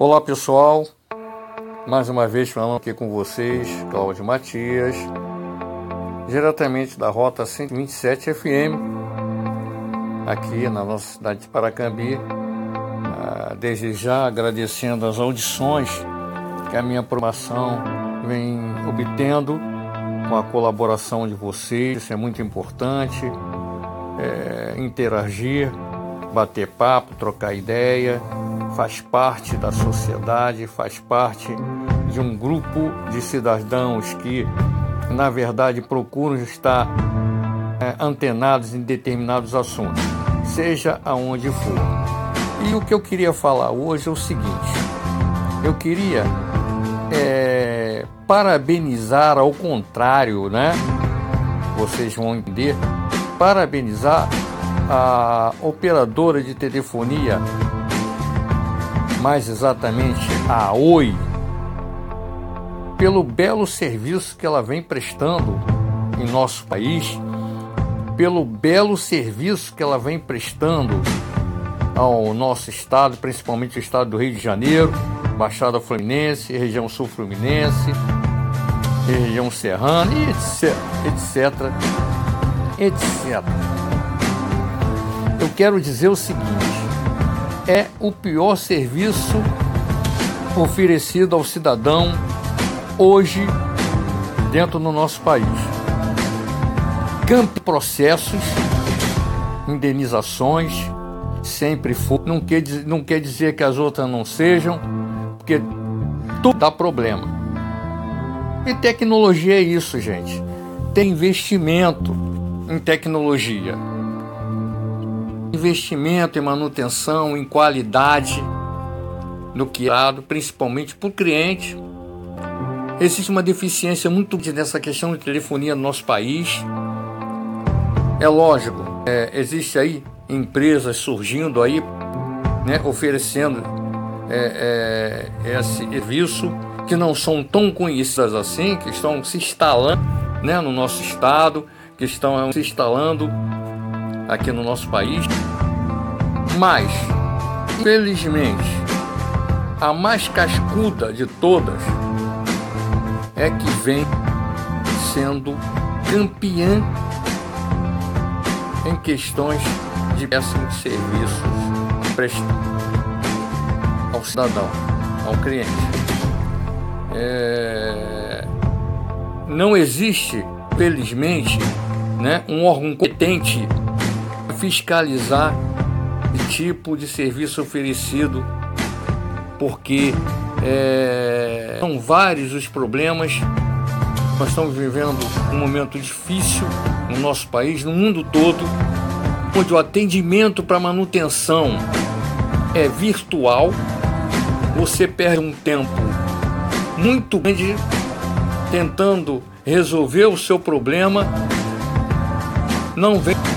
Olá pessoal, mais uma vez falando aqui com vocês, Cláudio Matias, diretamente da Rota 127 FM, aqui na nossa cidade de Paracambi. Ah, desde já agradecendo as audições que a minha programação vem obtendo com a colaboração de vocês, isso é muito importante. É, interagir, bater papo, trocar ideia, faz parte da sociedade, faz parte de um grupo de cidadãos que, na verdade, procuram estar é, antenados em determinados assuntos, seja aonde for. E o que eu queria falar hoje é o seguinte: eu queria é, parabenizar ao contrário, né? Vocês vão entender. Parabenizar a operadora de telefonia, mais exatamente a Oi, pelo belo serviço que ela vem prestando em nosso país, pelo belo serviço que ela vem prestando ao nosso estado, principalmente o estado do Rio de Janeiro, Baixada Fluminense, região sul Fluminense, região serrana e etc, etc, etc. Eu quero dizer o seguinte: é o pior serviço oferecido ao cidadão hoje dentro do nosso país. Campo processos, indenizações, sempre foi. Não quer, não quer dizer que as outras não sejam, porque tudo dá problema. E tecnologia é isso, gente. Tem investimento em tecnologia. Investimento em manutenção, em qualidade no é principalmente para o cliente. Existe uma deficiência muito grande nessa questão de telefonia no nosso país. É lógico, é, existe aí empresas surgindo aí, né, oferecendo é, é, esse serviço que não são tão conhecidas assim, que estão se instalando né, no nosso estado, que estão se instalando aqui no nosso país. Mas, infelizmente, a mais cascuda de todas é que vem sendo campeã em questões de péssimos serviços prestados ao cidadão, ao cliente. É... Não existe, felizmente, né, um órgão competente fiscalizar o tipo de serviço oferecido, porque é... são vários os problemas. Nós estamos vivendo um momento difícil no nosso país, no mundo todo, onde o atendimento para manutenção é virtual, você perde um tempo muito grande tentando resolver o seu problema, não vem.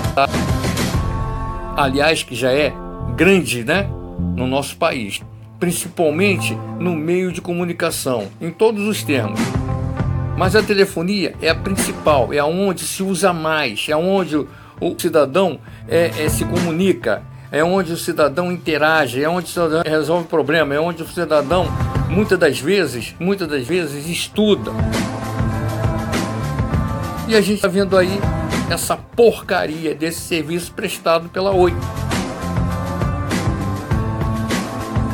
Aliás, que já é grande, né? No nosso país, principalmente no meio de comunicação, em todos os termos. Mas a telefonia é a principal, é onde se usa mais, é onde o cidadão é, é, se comunica, é onde o cidadão interage, é onde o cidadão resolve problema, é onde o cidadão muitas das vezes, muitas das vezes estuda. E a gente está vendo aí essa porcaria desse serviço prestado pela Oi.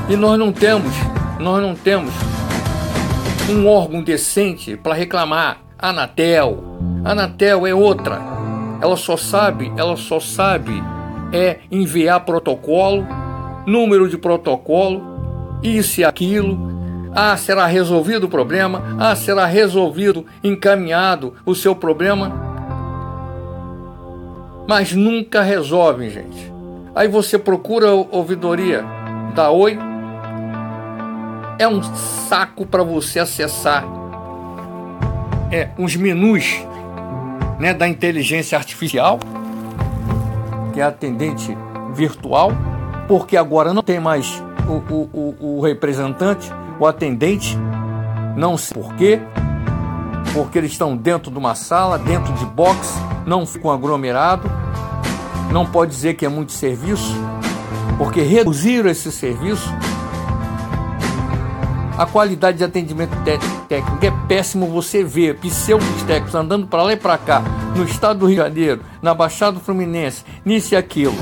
E nós não temos, nós não temos um órgão decente para reclamar. Anatel, Anatel é outra. Ela só sabe, ela só sabe é enviar protocolo, número de protocolo, isso e aquilo. Ah, será resolvido o problema? Ah, será resolvido, encaminhado o seu problema? Mas nunca resolvem, gente. Aí você procura a ouvidoria da Oi, é um saco para você acessar é, uns menus né, da inteligência artificial que é atendente virtual, porque agora não tem mais o, o, o, o representante, o atendente, não sei porquê, porque eles estão dentro de uma sala, dentro de box, não ficam aglomerado, não pode dizer que é muito serviço, porque reduziram esse serviço A qualidade de atendimento técnico é péssimo. Você vê pseudos técnicos andando para lá e para cá, no estado do Rio de Janeiro, na Baixada Fluminense, nisso e aquilo.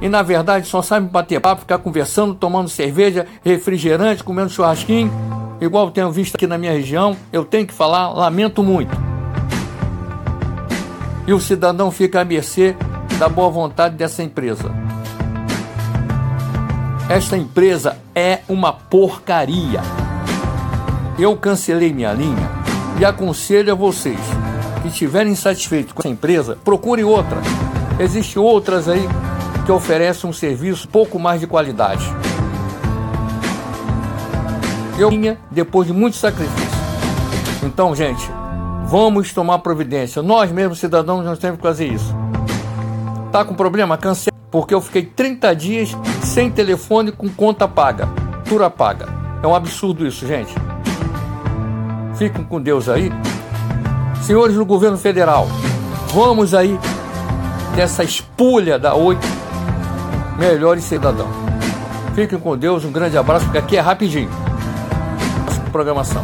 E na verdade só sabem bater papo, ficar conversando, tomando cerveja, refrigerante, comendo churrasquinho, igual tenho visto aqui na minha região. Eu tenho que falar, lamento muito. E o cidadão fica à mercê da boa vontade dessa empresa. Esta empresa é uma porcaria. Eu cancelei minha linha e aconselho a vocês que estiverem insatisfeitos com essa empresa, procure outra. Existem outras aí que oferecem um serviço pouco mais de qualidade. Eu tinha depois de muito sacrifício. Então, gente, vamos tomar providência. Nós mesmos cidadãos nós temos que fazer isso. Tá com problema? Cancela. Porque eu fiquei 30 dias sem telefone com conta paga. Tura paga. É um absurdo isso, gente. Fiquem com Deus aí. Senhores do governo federal, vamos aí dessa espulha da oito melhores cidadão. Fiquem com Deus, um grande abraço, porque aqui é rapidinho. Programação.